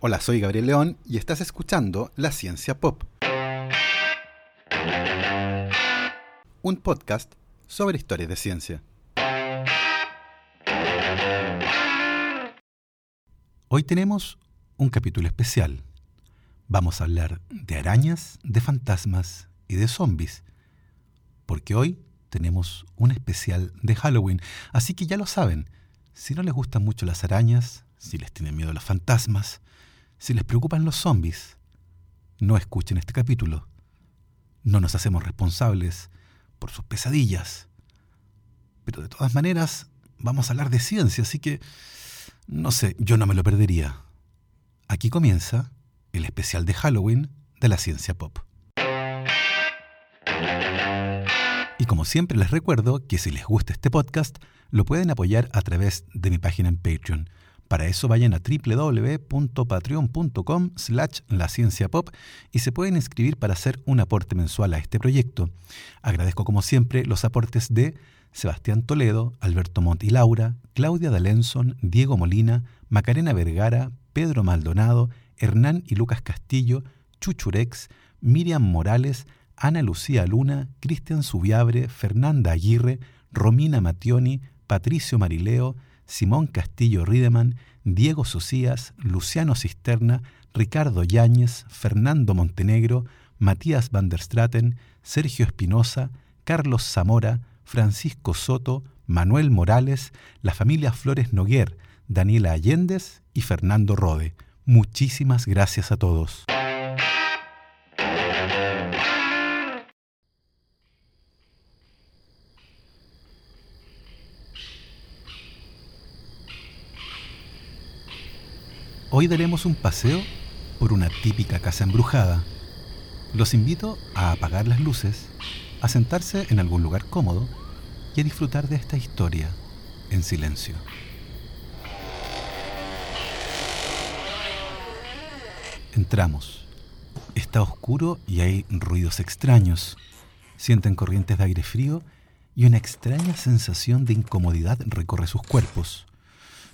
Hola, soy Gabriel León y estás escuchando La Ciencia Pop. Un podcast sobre historias de ciencia. Hoy tenemos un capítulo especial. Vamos a hablar de arañas, de fantasmas y de zombies. Porque hoy tenemos un especial de Halloween. Así que ya lo saben, si no les gustan mucho las arañas, si les tienen miedo los fantasmas, si les preocupan los zombies, no escuchen este capítulo. No nos hacemos responsables por sus pesadillas. Pero de todas maneras, vamos a hablar de ciencia, así que, no sé, yo no me lo perdería. Aquí comienza el especial de Halloween de la ciencia pop. Y como siempre les recuerdo que si les gusta este podcast, lo pueden apoyar a través de mi página en Patreon. Para eso vayan a www.patreon.com slash pop y se pueden inscribir para hacer un aporte mensual a este proyecto. Agradezco como siempre los aportes de Sebastián Toledo, Alberto Montt y Laura, Claudia D'Alenson, Diego Molina, Macarena Vergara, Pedro Maldonado, Hernán y Lucas Castillo, Chuchurex, Miriam Morales, Ana Lucía Luna, Cristian Subiabre, Fernanda Aguirre, Romina Mationi, Patricio Marileo, Simón Castillo Rideman, Diego Socias, Luciano Cisterna, Ricardo Yáñez, Fernando Montenegro, Matías van der Straten, Sergio Espinosa, Carlos Zamora, Francisco Soto, Manuel Morales, la familia Flores Noguer, Daniela Allendez y Fernando Rode. Muchísimas gracias a todos. Hoy daremos un paseo por una típica casa embrujada. Los invito a apagar las luces, a sentarse en algún lugar cómodo y a disfrutar de esta historia en silencio. Entramos. Está oscuro y hay ruidos extraños. Sienten corrientes de aire frío y una extraña sensación de incomodidad recorre sus cuerpos.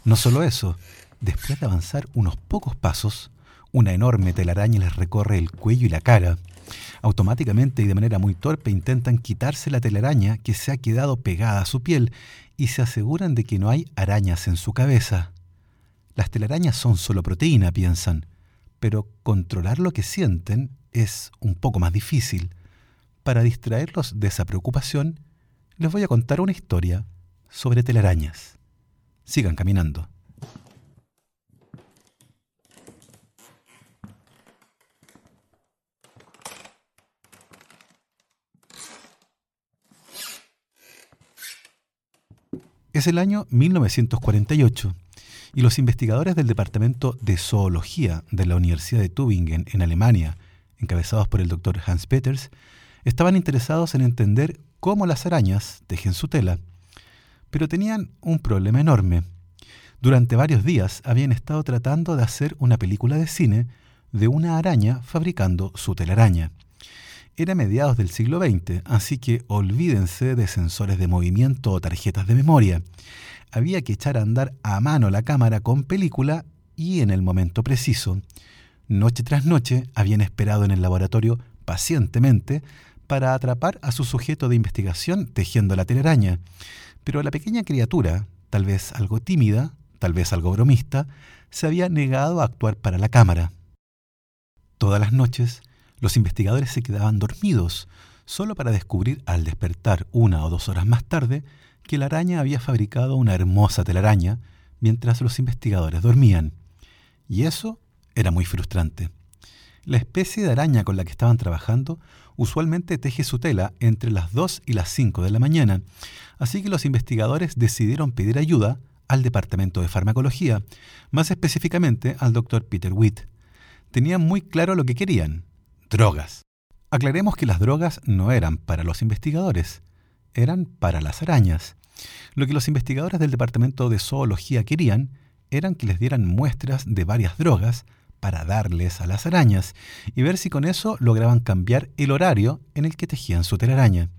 No solo eso, Después de avanzar unos pocos pasos, una enorme telaraña les recorre el cuello y la cara. Automáticamente y de manera muy torpe intentan quitarse la telaraña que se ha quedado pegada a su piel y se aseguran de que no hay arañas en su cabeza. Las telarañas son solo proteína, piensan, pero controlar lo que sienten es un poco más difícil. Para distraerlos de esa preocupación, les voy a contar una historia sobre telarañas. Sigan caminando. Es el año 1948 y los investigadores del Departamento de Zoología de la Universidad de Tübingen en Alemania, encabezados por el doctor Hans Peters, estaban interesados en entender cómo las arañas tejen su tela. Pero tenían un problema enorme. Durante varios días habían estado tratando de hacer una película de cine de una araña fabricando su telaraña. Era mediados del siglo XX, así que olvídense de sensores de movimiento o tarjetas de memoria. Había que echar a andar a mano la cámara con película y en el momento preciso. Noche tras noche habían esperado en el laboratorio pacientemente para atrapar a su sujeto de investigación tejiendo la telaraña. Pero la pequeña criatura, tal vez algo tímida, tal vez algo bromista, se había negado a actuar para la cámara. Todas las noches, los investigadores se quedaban dormidos, solo para descubrir al despertar una o dos horas más tarde que la araña había fabricado una hermosa telaraña mientras los investigadores dormían. Y eso era muy frustrante. La especie de araña con la que estaban trabajando usualmente teje su tela entre las 2 y las 5 de la mañana, así que los investigadores decidieron pedir ayuda al Departamento de Farmacología, más específicamente al doctor Peter Witt. Tenían muy claro lo que querían, drogas. Aclaremos que las drogas no eran para los investigadores, eran para las arañas. Lo que los investigadores del Departamento de Zoología querían eran que les dieran muestras de varias drogas para darles a las arañas y ver si con eso lograban cambiar el horario en el que tejían su telaraña.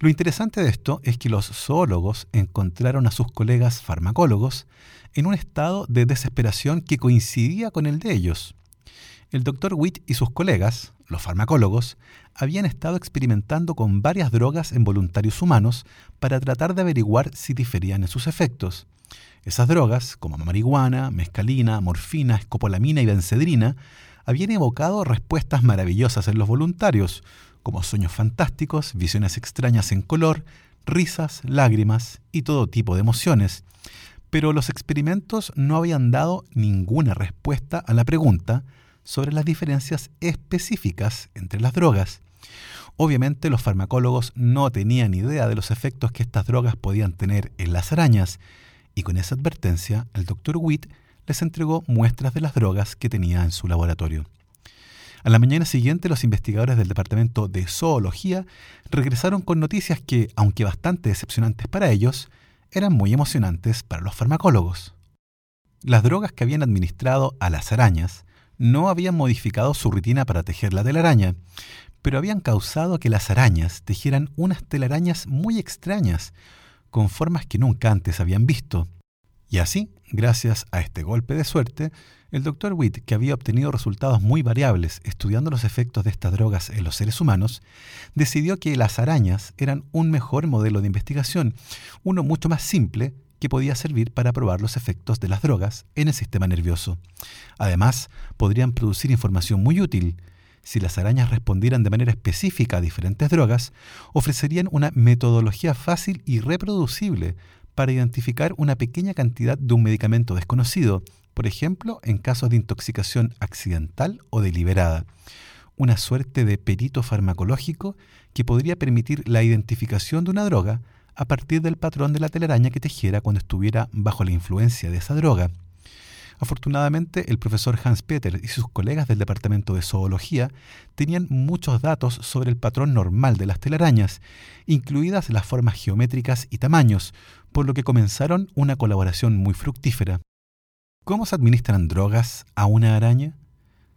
Lo interesante de esto es que los zoólogos encontraron a sus colegas farmacólogos en un estado de desesperación que coincidía con el de ellos. El doctor Witt y sus colegas, los farmacólogos, habían estado experimentando con varias drogas en voluntarios humanos para tratar de averiguar si diferían en sus efectos. Esas drogas, como marihuana, mescalina, morfina, escopolamina y benzedrina, habían evocado respuestas maravillosas en los voluntarios, como sueños fantásticos, visiones extrañas en color, risas, lágrimas y todo tipo de emociones. Pero los experimentos no habían dado ninguna respuesta a la pregunta sobre las diferencias específicas entre las drogas. Obviamente los farmacólogos no tenían idea de los efectos que estas drogas podían tener en las arañas, y con esa advertencia el doctor Witt les entregó muestras de las drogas que tenía en su laboratorio. A la mañana siguiente, los investigadores del Departamento de Zoología regresaron con noticias que, aunque bastante decepcionantes para ellos, eran muy emocionantes para los farmacólogos. Las drogas que habían administrado a las arañas no habían modificado su rutina para tejer la telaraña, pero habían causado que las arañas tejieran unas telarañas muy extrañas, con formas que nunca antes habían visto. Y así, gracias a este golpe de suerte, el doctor Witt, que había obtenido resultados muy variables estudiando los efectos de estas drogas en los seres humanos, decidió que las arañas eran un mejor modelo de investigación, uno mucho más simple que podía servir para probar los efectos de las drogas en el sistema nervioso. Además, podrían producir información muy útil. Si las arañas respondieran de manera específica a diferentes drogas, ofrecerían una metodología fácil y reproducible para identificar una pequeña cantidad de un medicamento desconocido, por ejemplo, en casos de intoxicación accidental o deliberada. Una suerte de perito farmacológico que podría permitir la identificación de una droga a partir del patrón de la telaraña que tejiera cuando estuviera bajo la influencia de esa droga. Afortunadamente, el profesor Hans Peter y sus colegas del Departamento de Zoología tenían muchos datos sobre el patrón normal de las telarañas, incluidas las formas geométricas y tamaños, por lo que comenzaron una colaboración muy fructífera. ¿Cómo se administran drogas a una araña?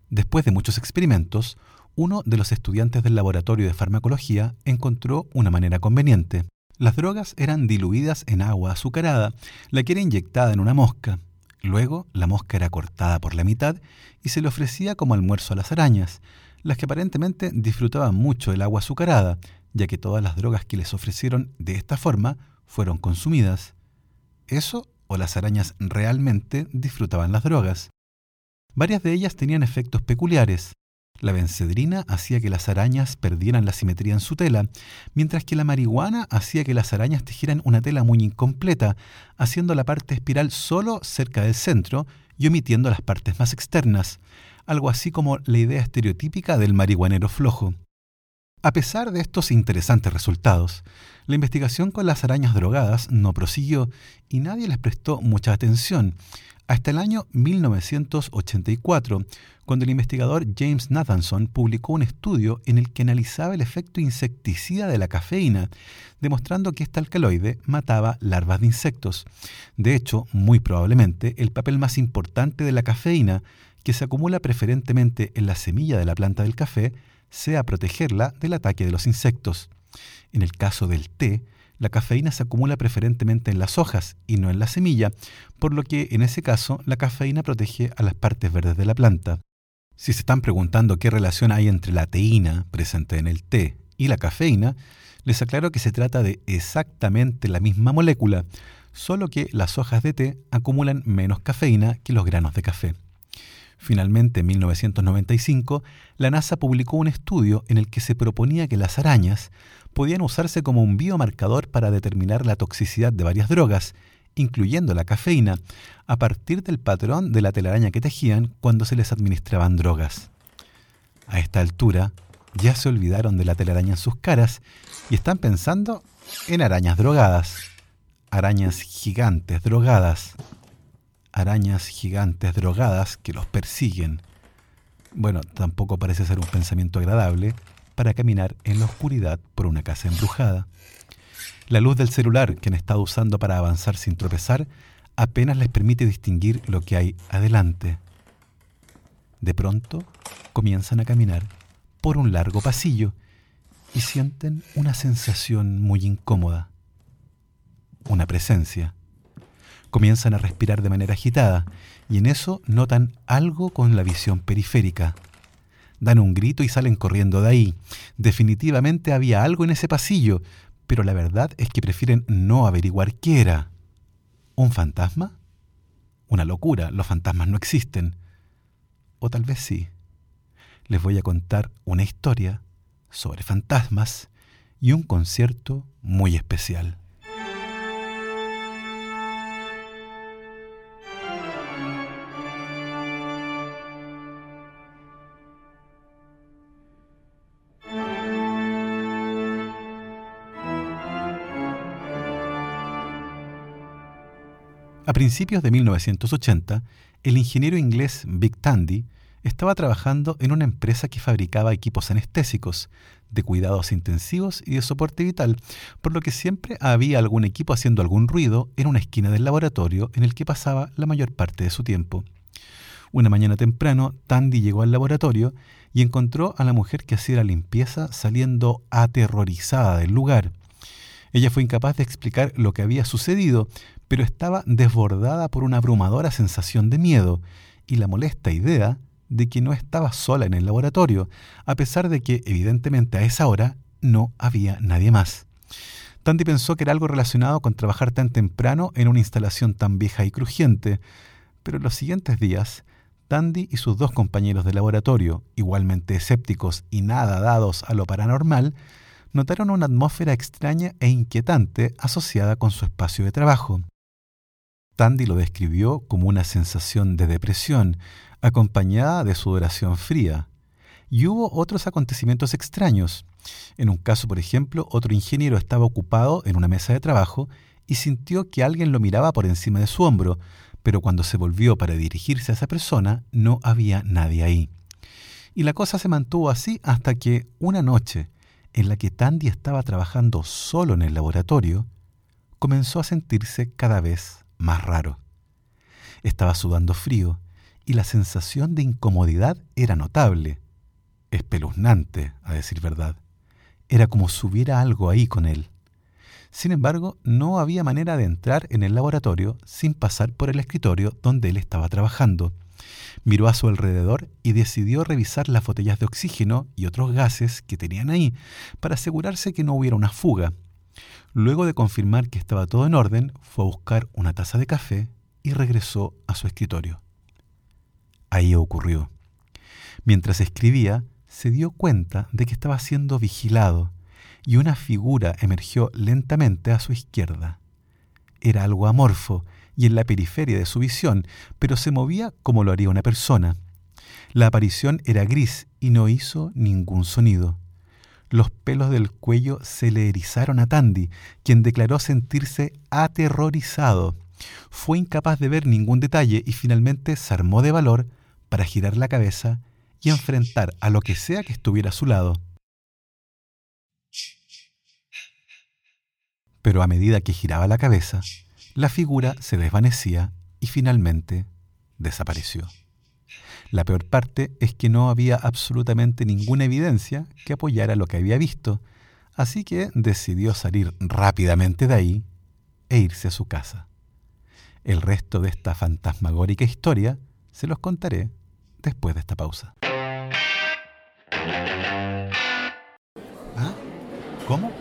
Después de muchos experimentos, uno de los estudiantes del laboratorio de farmacología encontró una manera conveniente. Las drogas eran diluidas en agua azucarada, la que era inyectada en una mosca. Luego, la mosca era cortada por la mitad y se le ofrecía como almuerzo a las arañas, las que aparentemente disfrutaban mucho del agua azucarada, ya que todas las drogas que les ofrecieron de esta forma fueron consumidas. Eso o las arañas realmente disfrutaban las drogas. Varias de ellas tenían efectos peculiares. La bencedrina hacía que las arañas perdieran la simetría en su tela, mientras que la marihuana hacía que las arañas tejieran una tela muy incompleta, haciendo la parte espiral solo cerca del centro y omitiendo las partes más externas, algo así como la idea estereotípica del marihuanero flojo. A pesar de estos interesantes resultados, la investigación con las arañas drogadas no prosiguió y nadie les prestó mucha atención, hasta el año 1984, cuando el investigador James Nathanson publicó un estudio en el que analizaba el efecto insecticida de la cafeína, demostrando que este alcaloide mataba larvas de insectos. De hecho, muy probablemente, el papel más importante de la cafeína, que se acumula preferentemente en la semilla de la planta del café, sea protegerla del ataque de los insectos. En el caso del té, la cafeína se acumula preferentemente en las hojas y no en la semilla, por lo que en ese caso la cafeína protege a las partes verdes de la planta. Si se están preguntando qué relación hay entre la teína presente en el té y la cafeína, les aclaro que se trata de exactamente la misma molécula, solo que las hojas de té acumulan menos cafeína que los granos de café. Finalmente, en 1995, la NASA publicó un estudio en el que se proponía que las arañas podían usarse como un biomarcador para determinar la toxicidad de varias drogas, incluyendo la cafeína, a partir del patrón de la telaraña que tejían cuando se les administraban drogas. A esta altura, ya se olvidaron de la telaraña en sus caras y están pensando en arañas drogadas, arañas gigantes drogadas, arañas gigantes drogadas que los persiguen. Bueno, tampoco parece ser un pensamiento agradable, para caminar en la oscuridad por una casa embrujada. La luz del celular que han estado usando para avanzar sin tropezar apenas les permite distinguir lo que hay adelante. De pronto comienzan a caminar por un largo pasillo y sienten una sensación muy incómoda, una presencia. Comienzan a respirar de manera agitada y en eso notan algo con la visión periférica. Dan un grito y salen corriendo de ahí. Definitivamente había algo en ese pasillo, pero la verdad es que prefieren no averiguar qué era. ¿Un fantasma? Una locura, los fantasmas no existen. O tal vez sí. Les voy a contar una historia sobre fantasmas y un concierto muy especial. A principios de 1980, el ingeniero inglés Vic Tandy estaba trabajando en una empresa que fabricaba equipos anestésicos, de cuidados intensivos y de soporte vital, por lo que siempre había algún equipo haciendo algún ruido en una esquina del laboratorio en el que pasaba la mayor parte de su tiempo. Una mañana temprano, Tandy llegó al laboratorio y encontró a la mujer que hacía la limpieza saliendo aterrorizada del lugar. Ella fue incapaz de explicar lo que había sucedido, pero estaba desbordada por una abrumadora sensación de miedo y la molesta idea de que no estaba sola en el laboratorio, a pesar de que evidentemente a esa hora no había nadie más. Tandy pensó que era algo relacionado con trabajar tan temprano en una instalación tan vieja y crujiente, pero en los siguientes días, Tandy y sus dos compañeros de laboratorio, igualmente escépticos y nada dados a lo paranormal, notaron una atmósfera extraña e inquietante asociada con su espacio de trabajo. Tandy lo describió como una sensación de depresión, acompañada de sudoración fría. Y hubo otros acontecimientos extraños. En un caso, por ejemplo, otro ingeniero estaba ocupado en una mesa de trabajo y sintió que alguien lo miraba por encima de su hombro, pero cuando se volvió para dirigirse a esa persona no había nadie ahí. Y la cosa se mantuvo así hasta que una noche, en la que Tandy estaba trabajando solo en el laboratorio, comenzó a sentirse cada vez más raro. Estaba sudando frío y la sensación de incomodidad era notable, espeluznante, a decir verdad. Era como si hubiera algo ahí con él. Sin embargo, no había manera de entrar en el laboratorio sin pasar por el escritorio donde él estaba trabajando. Miró a su alrededor y decidió revisar las botellas de oxígeno y otros gases que tenían ahí para asegurarse que no hubiera una fuga. Luego de confirmar que estaba todo en orden, fue a buscar una taza de café y regresó a su escritorio. Ahí ocurrió. Mientras escribía, se dio cuenta de que estaba siendo vigilado y una figura emergió lentamente a su izquierda. Era algo amorfo y en la periferia de su visión, pero se movía como lo haría una persona. La aparición era gris y no hizo ningún sonido. Los pelos del cuello se le erizaron a Tandy, quien declaró sentirse aterrorizado. Fue incapaz de ver ningún detalle y finalmente se armó de valor para girar la cabeza y enfrentar a lo que sea que estuviera a su lado. Pero a medida que giraba la cabeza, la figura se desvanecía y finalmente desapareció. La peor parte es que no había absolutamente ninguna evidencia que apoyara lo que había visto, así que decidió salir rápidamente de ahí e irse a su casa. El resto de esta fantasmagórica historia se los contaré después de esta pausa. ¿Ah? ¿Cómo?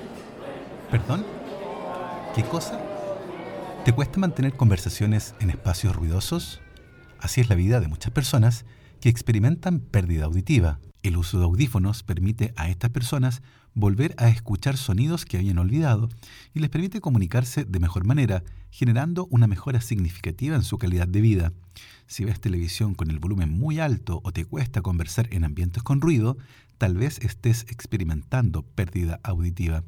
¿Perdón? ¿Qué cosa? ¿Te cuesta mantener conversaciones en espacios ruidosos? Así es la vida de muchas personas que experimentan pérdida auditiva. El uso de audífonos permite a estas personas volver a escuchar sonidos que habían olvidado y les permite comunicarse de mejor manera, generando una mejora significativa en su calidad de vida. Si ves televisión con el volumen muy alto o te cuesta conversar en ambientes con ruido, tal vez estés experimentando pérdida auditiva.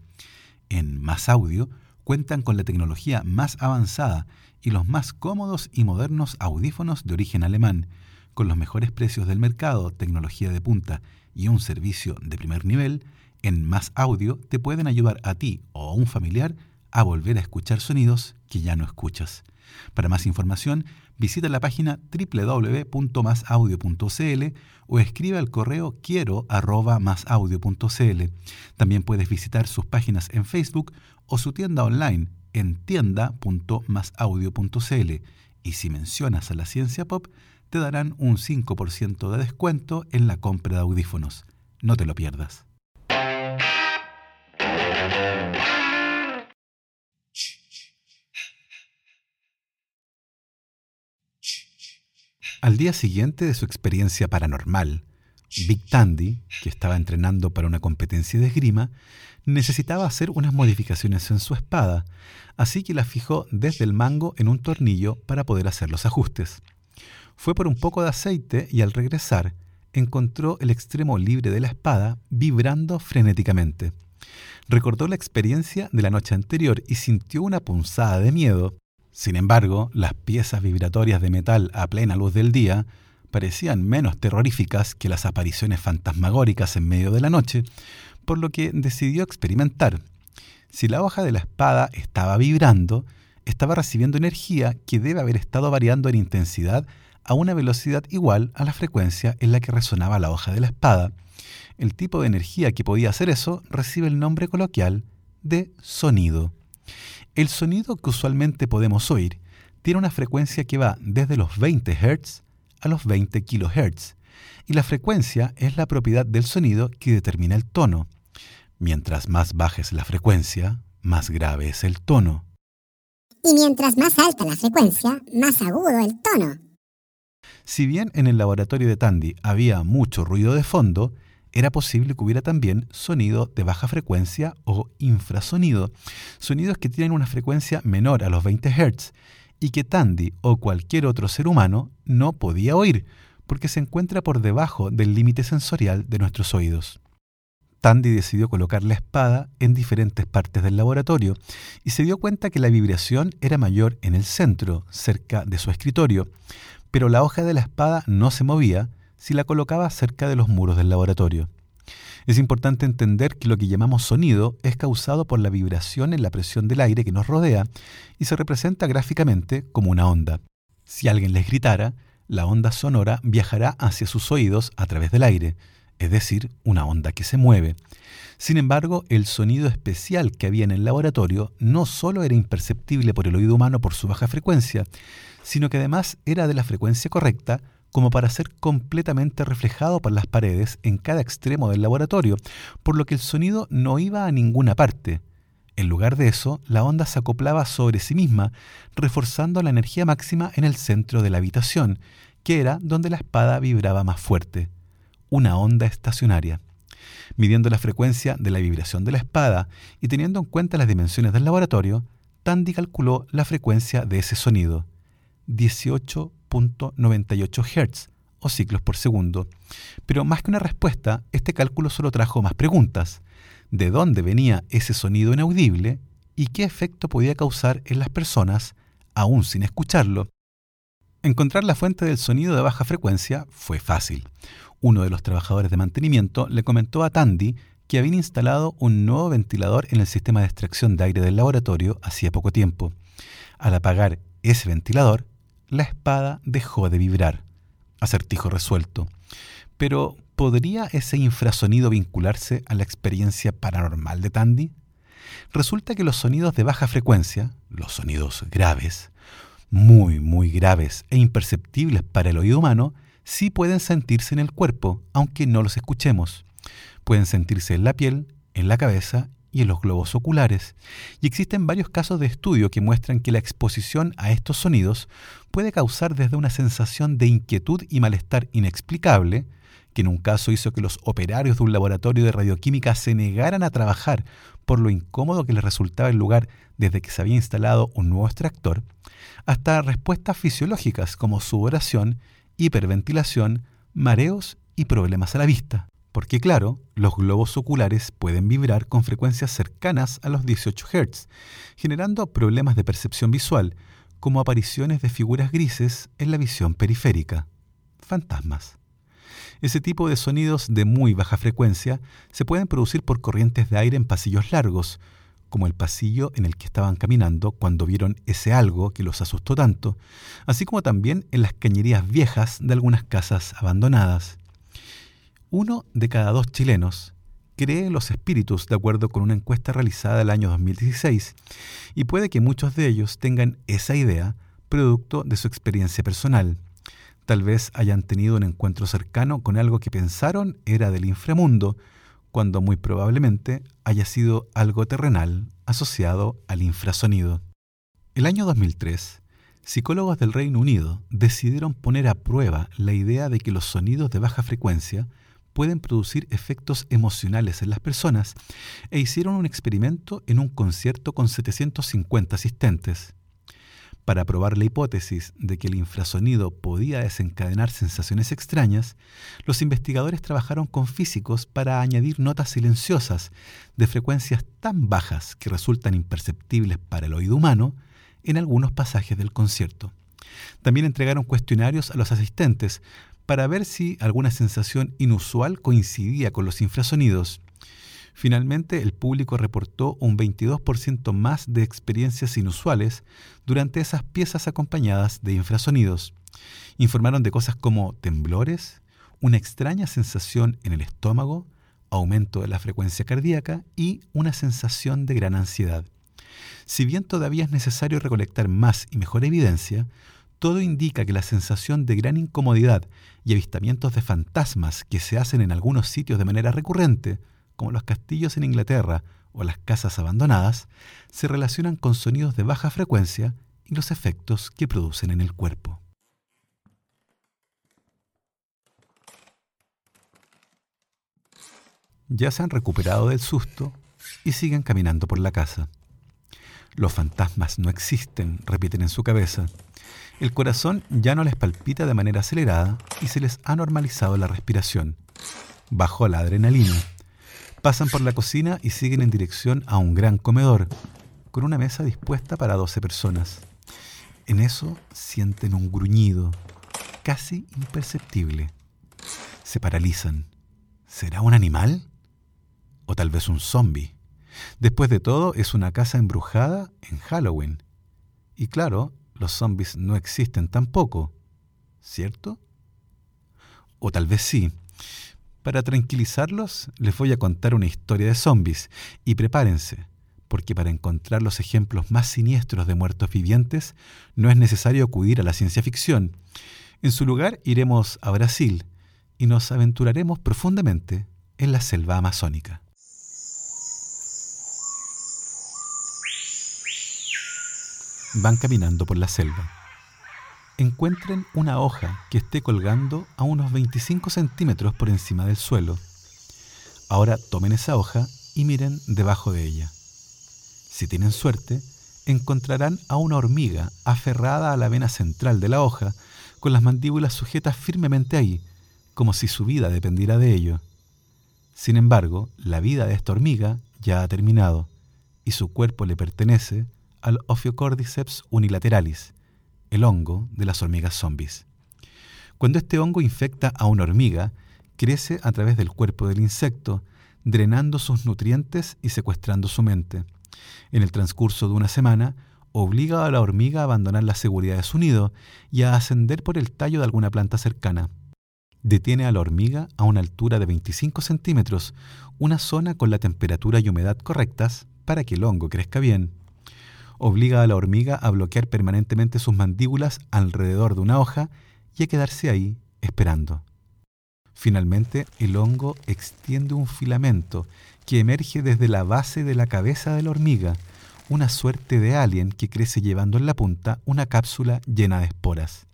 En Más Audio cuentan con la tecnología más avanzada y los más cómodos y modernos audífonos de origen alemán con los mejores precios del mercado, tecnología de punta y un servicio de primer nivel, en Más Audio te pueden ayudar a ti o a un familiar a volver a escuchar sonidos que ya no escuchas. Para más información, visita la página www.masaudio.cl o escribe al correo quiero También puedes visitar sus páginas en Facebook o su tienda online en tienda.masaudio.cl y si mencionas a la ciencia pop, te darán un 5% de descuento en la compra de audífonos. No te lo pierdas. Al día siguiente de su experiencia paranormal, Big Tandy, que estaba entrenando para una competencia de esgrima, necesitaba hacer unas modificaciones en su espada, así que la fijó desde el mango en un tornillo para poder hacer los ajustes. Fue por un poco de aceite y al regresar encontró el extremo libre de la espada vibrando frenéticamente. Recordó la experiencia de la noche anterior y sintió una punzada de miedo. Sin embargo, las piezas vibratorias de metal a plena luz del día parecían menos terroríficas que las apariciones fantasmagóricas en medio de la noche, por lo que decidió experimentar. Si la hoja de la espada estaba vibrando, estaba recibiendo energía que debe haber estado variando en intensidad a una velocidad igual a la frecuencia en la que resonaba la hoja de la espada. El tipo de energía que podía hacer eso recibe el nombre coloquial de sonido. El sonido que usualmente podemos oír tiene una frecuencia que va desde los 20 Hz a los 20 kHz, y la frecuencia es la propiedad del sonido que determina el tono. Mientras más baja es la frecuencia, más grave es el tono. Y mientras más alta la frecuencia, más agudo el tono. Si bien en el laboratorio de Tandy había mucho ruido de fondo, era posible que hubiera también sonido de baja frecuencia o infrasonido, sonidos que tienen una frecuencia menor a los 20 Hz y que Tandy o cualquier otro ser humano no podía oír, porque se encuentra por debajo del límite sensorial de nuestros oídos. Tandy decidió colocar la espada en diferentes partes del laboratorio y se dio cuenta que la vibración era mayor en el centro, cerca de su escritorio, pero la hoja de la espada no se movía si la colocaba cerca de los muros del laboratorio. Es importante entender que lo que llamamos sonido es causado por la vibración en la presión del aire que nos rodea y se representa gráficamente como una onda. Si alguien les gritara, la onda sonora viajará hacia sus oídos a través del aire, es decir, una onda que se mueve. Sin embargo, el sonido especial que había en el laboratorio no solo era imperceptible por el oído humano por su baja frecuencia, sino que además era de la frecuencia correcta como para ser completamente reflejado por las paredes en cada extremo del laboratorio, por lo que el sonido no iba a ninguna parte. En lugar de eso, la onda se acoplaba sobre sí misma, reforzando la energía máxima en el centro de la habitación, que era donde la espada vibraba más fuerte. Una onda estacionaria. Midiendo la frecuencia de la vibración de la espada y teniendo en cuenta las dimensiones del laboratorio, Tandy calculó la frecuencia de ese sonido. 18.98 Hz o ciclos por segundo. Pero más que una respuesta, este cálculo solo trajo más preguntas. ¿De dónde venía ese sonido inaudible y qué efecto podía causar en las personas aún sin escucharlo? Encontrar la fuente del sonido de baja frecuencia fue fácil. Uno de los trabajadores de mantenimiento le comentó a Tandy que habían instalado un nuevo ventilador en el sistema de extracción de aire del laboratorio hacía poco tiempo. Al apagar ese ventilador, la espada dejó de vibrar. Acertijo resuelto. Pero, ¿podría ese infrasonido vincularse a la experiencia paranormal de Tandy? Resulta que los sonidos de baja frecuencia, los sonidos graves, muy, muy graves e imperceptibles para el oído humano, sí pueden sentirse en el cuerpo, aunque no los escuchemos. Pueden sentirse en la piel, en la cabeza y en los globos oculares, y existen varios casos de estudio que muestran que la exposición a estos sonidos puede causar desde una sensación de inquietud y malestar inexplicable, que en un caso hizo que los operarios de un laboratorio de radioquímica se negaran a trabajar por lo incómodo que les resultaba el lugar desde que se había instalado un nuevo extractor, hasta respuestas fisiológicas como sudoración, hiperventilación, mareos y problemas a la vista. Porque claro, los globos oculares pueden vibrar con frecuencias cercanas a los 18 Hz, generando problemas de percepción visual, como apariciones de figuras grises en la visión periférica. Fantasmas. Ese tipo de sonidos de muy baja frecuencia se pueden producir por corrientes de aire en pasillos largos, como el pasillo en el que estaban caminando cuando vieron ese algo que los asustó tanto, así como también en las cañerías viejas de algunas casas abandonadas. Uno de cada dos chilenos cree en los espíritus de acuerdo con una encuesta realizada el año 2016 y puede que muchos de ellos tengan esa idea producto de su experiencia personal. Tal vez hayan tenido un encuentro cercano con algo que pensaron era del inframundo, cuando muy probablemente haya sido algo terrenal asociado al infrasonido. El año 2003, psicólogos del Reino Unido decidieron poner a prueba la idea de que los sonidos de baja frecuencia pueden producir efectos emocionales en las personas e hicieron un experimento en un concierto con 750 asistentes. Para probar la hipótesis de que el infrasonido podía desencadenar sensaciones extrañas, los investigadores trabajaron con físicos para añadir notas silenciosas de frecuencias tan bajas que resultan imperceptibles para el oído humano en algunos pasajes del concierto. También entregaron cuestionarios a los asistentes para ver si alguna sensación inusual coincidía con los infrasonidos Finalmente, el público reportó un 22% más de experiencias inusuales durante esas piezas acompañadas de infrasonidos. Informaron de cosas como temblores, una extraña sensación en el estómago, aumento de la frecuencia cardíaca y una sensación de gran ansiedad. Si bien todavía es necesario recolectar más y mejor evidencia, todo indica que la sensación de gran incomodidad y avistamientos de fantasmas que se hacen en algunos sitios de manera recurrente como los castillos en Inglaterra o las casas abandonadas, se relacionan con sonidos de baja frecuencia y los efectos que producen en el cuerpo. Ya se han recuperado del susto y siguen caminando por la casa. Los fantasmas no existen, repiten en su cabeza. El corazón ya no les palpita de manera acelerada y se les ha normalizado la respiración. Bajó la adrenalina Pasan por la cocina y siguen en dirección a un gran comedor, con una mesa dispuesta para 12 personas. En eso sienten un gruñido, casi imperceptible. Se paralizan. ¿Será un animal? ¿O tal vez un zombie? Después de todo, es una casa embrujada en Halloween. Y claro, los zombies no existen tampoco, ¿cierto? O tal vez sí, para tranquilizarlos, les voy a contar una historia de zombies y prepárense, porque para encontrar los ejemplos más siniestros de muertos vivientes no es necesario acudir a la ciencia ficción. En su lugar iremos a Brasil y nos aventuraremos profundamente en la selva amazónica. Van caminando por la selva encuentren una hoja que esté colgando a unos 25 centímetros por encima del suelo. Ahora tomen esa hoja y miren debajo de ella. Si tienen suerte, encontrarán a una hormiga aferrada a la vena central de la hoja, con las mandíbulas sujetas firmemente ahí, como si su vida dependiera de ello. Sin embargo, la vida de esta hormiga ya ha terminado, y su cuerpo le pertenece al Ophiocordyceps unilateralis, el hongo de las hormigas zombies. Cuando este hongo infecta a una hormiga, crece a través del cuerpo del insecto, drenando sus nutrientes y secuestrando su mente. En el transcurso de una semana, obliga a la hormiga a abandonar la seguridad de su nido y a ascender por el tallo de alguna planta cercana. Detiene a la hormiga a una altura de 25 centímetros, una zona con la temperatura y humedad correctas para que el hongo crezca bien obliga a la hormiga a bloquear permanentemente sus mandíbulas alrededor de una hoja y a quedarse ahí esperando. Finalmente, el hongo extiende un filamento que emerge desde la base de la cabeza de la hormiga, una suerte de alien que crece llevando en la punta una cápsula llena de esporas.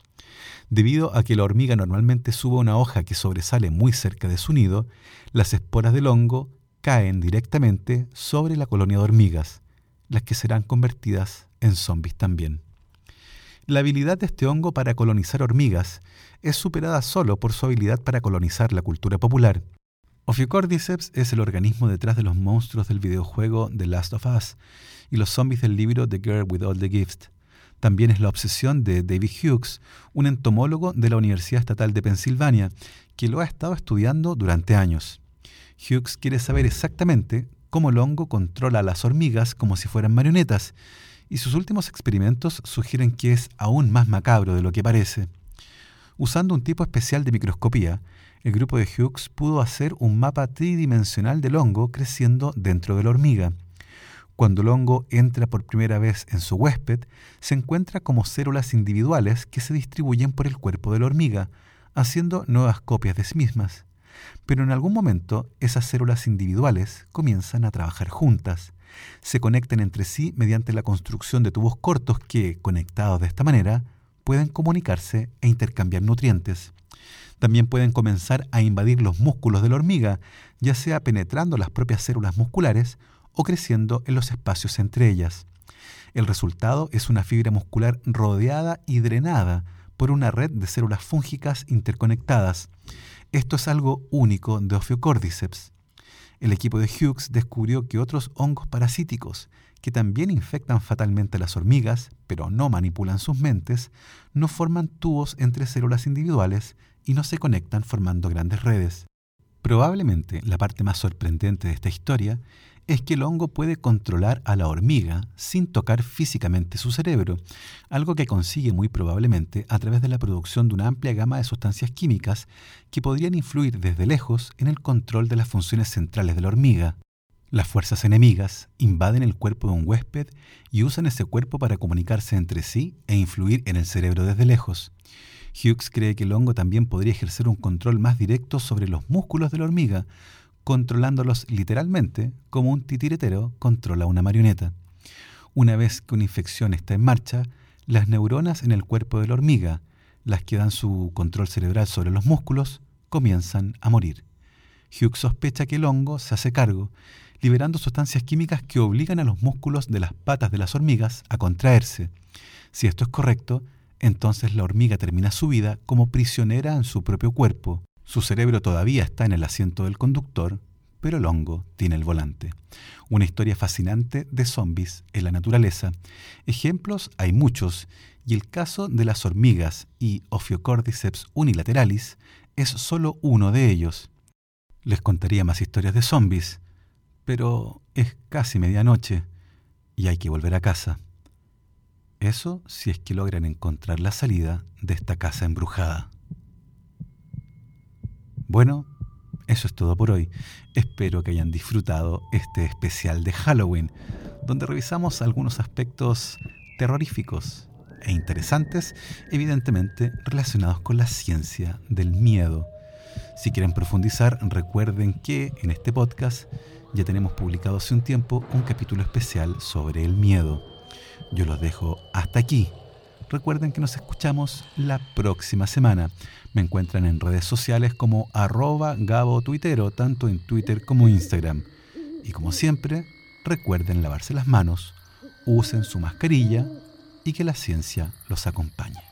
Debido a que la hormiga normalmente sube una hoja que sobresale muy cerca de su nido, las esporas del hongo caen directamente sobre la colonia de hormigas, las que serán convertidas en zombies también. La habilidad de este hongo para colonizar hormigas es superada solo por su habilidad para colonizar la cultura popular. Ophiocordyceps es el organismo detrás de los monstruos del videojuego The Last of Us y los zombies del libro The Girl with All the Gifts. También es la obsesión de David Hughes, un entomólogo de la Universidad Estatal de Pensilvania, que lo ha estado estudiando durante años. Hughes quiere saber exactamente cómo el hongo controla a las hormigas como si fueran marionetas, y sus últimos experimentos sugieren que es aún más macabro de lo que parece. Usando un tipo especial de microscopía, el grupo de Hughes pudo hacer un mapa tridimensional del hongo creciendo dentro de la hormiga. Cuando el hongo entra por primera vez en su huésped, se encuentra como células individuales que se distribuyen por el cuerpo de la hormiga, haciendo nuevas copias de sí mismas. Pero en algún momento esas células individuales comienzan a trabajar juntas. Se conectan entre sí mediante la construcción de tubos cortos que, conectados de esta manera, pueden comunicarse e intercambiar nutrientes. También pueden comenzar a invadir los músculos de la hormiga, ya sea penetrando las propias células musculares o creciendo en los espacios entre ellas. El resultado es una fibra muscular rodeada y drenada por una red de células fúngicas interconectadas. Esto es algo único de Ophiocordyceps. El equipo de Hughes descubrió que otros hongos parasíticos, que también infectan fatalmente a las hormigas, pero no manipulan sus mentes, no forman tubos entre células individuales y no se conectan formando grandes redes. Probablemente la parte más sorprendente de esta historia es que el hongo puede controlar a la hormiga sin tocar físicamente su cerebro, algo que consigue muy probablemente a través de la producción de una amplia gama de sustancias químicas que podrían influir desde lejos en el control de las funciones centrales de la hormiga. Las fuerzas enemigas invaden el cuerpo de un huésped y usan ese cuerpo para comunicarse entre sí e influir en el cerebro desde lejos. Hughes cree que el hongo también podría ejercer un control más directo sobre los músculos de la hormiga, controlándolos literalmente como un titiretero controla una marioneta. Una vez que una infección está en marcha, las neuronas en el cuerpo de la hormiga, las que dan su control cerebral sobre los músculos, comienzan a morir. Hughes sospecha que el hongo se hace cargo, liberando sustancias químicas que obligan a los músculos de las patas de las hormigas a contraerse. Si esto es correcto, entonces la hormiga termina su vida como prisionera en su propio cuerpo, su cerebro todavía está en el asiento del conductor, pero el hongo tiene el volante. Una historia fascinante de zombies en la naturaleza. Ejemplos hay muchos, y el caso de las hormigas y Ophiocordyceps unilateralis es solo uno de ellos. Les contaría más historias de zombies, pero es casi medianoche y hay que volver a casa. Eso si es que logran encontrar la salida de esta casa embrujada. Bueno, eso es todo por hoy. Espero que hayan disfrutado este especial de Halloween, donde revisamos algunos aspectos terroríficos e interesantes, evidentemente relacionados con la ciencia del miedo. Si quieren profundizar, recuerden que en este podcast ya tenemos publicado hace un tiempo un capítulo especial sobre el miedo. Yo los dejo hasta aquí. Recuerden que nos escuchamos la próxima semana. Me encuentran en redes sociales como arroba Gabo Tuitero, tanto en Twitter como Instagram. Y como siempre, recuerden lavarse las manos, usen su mascarilla y que la ciencia los acompañe.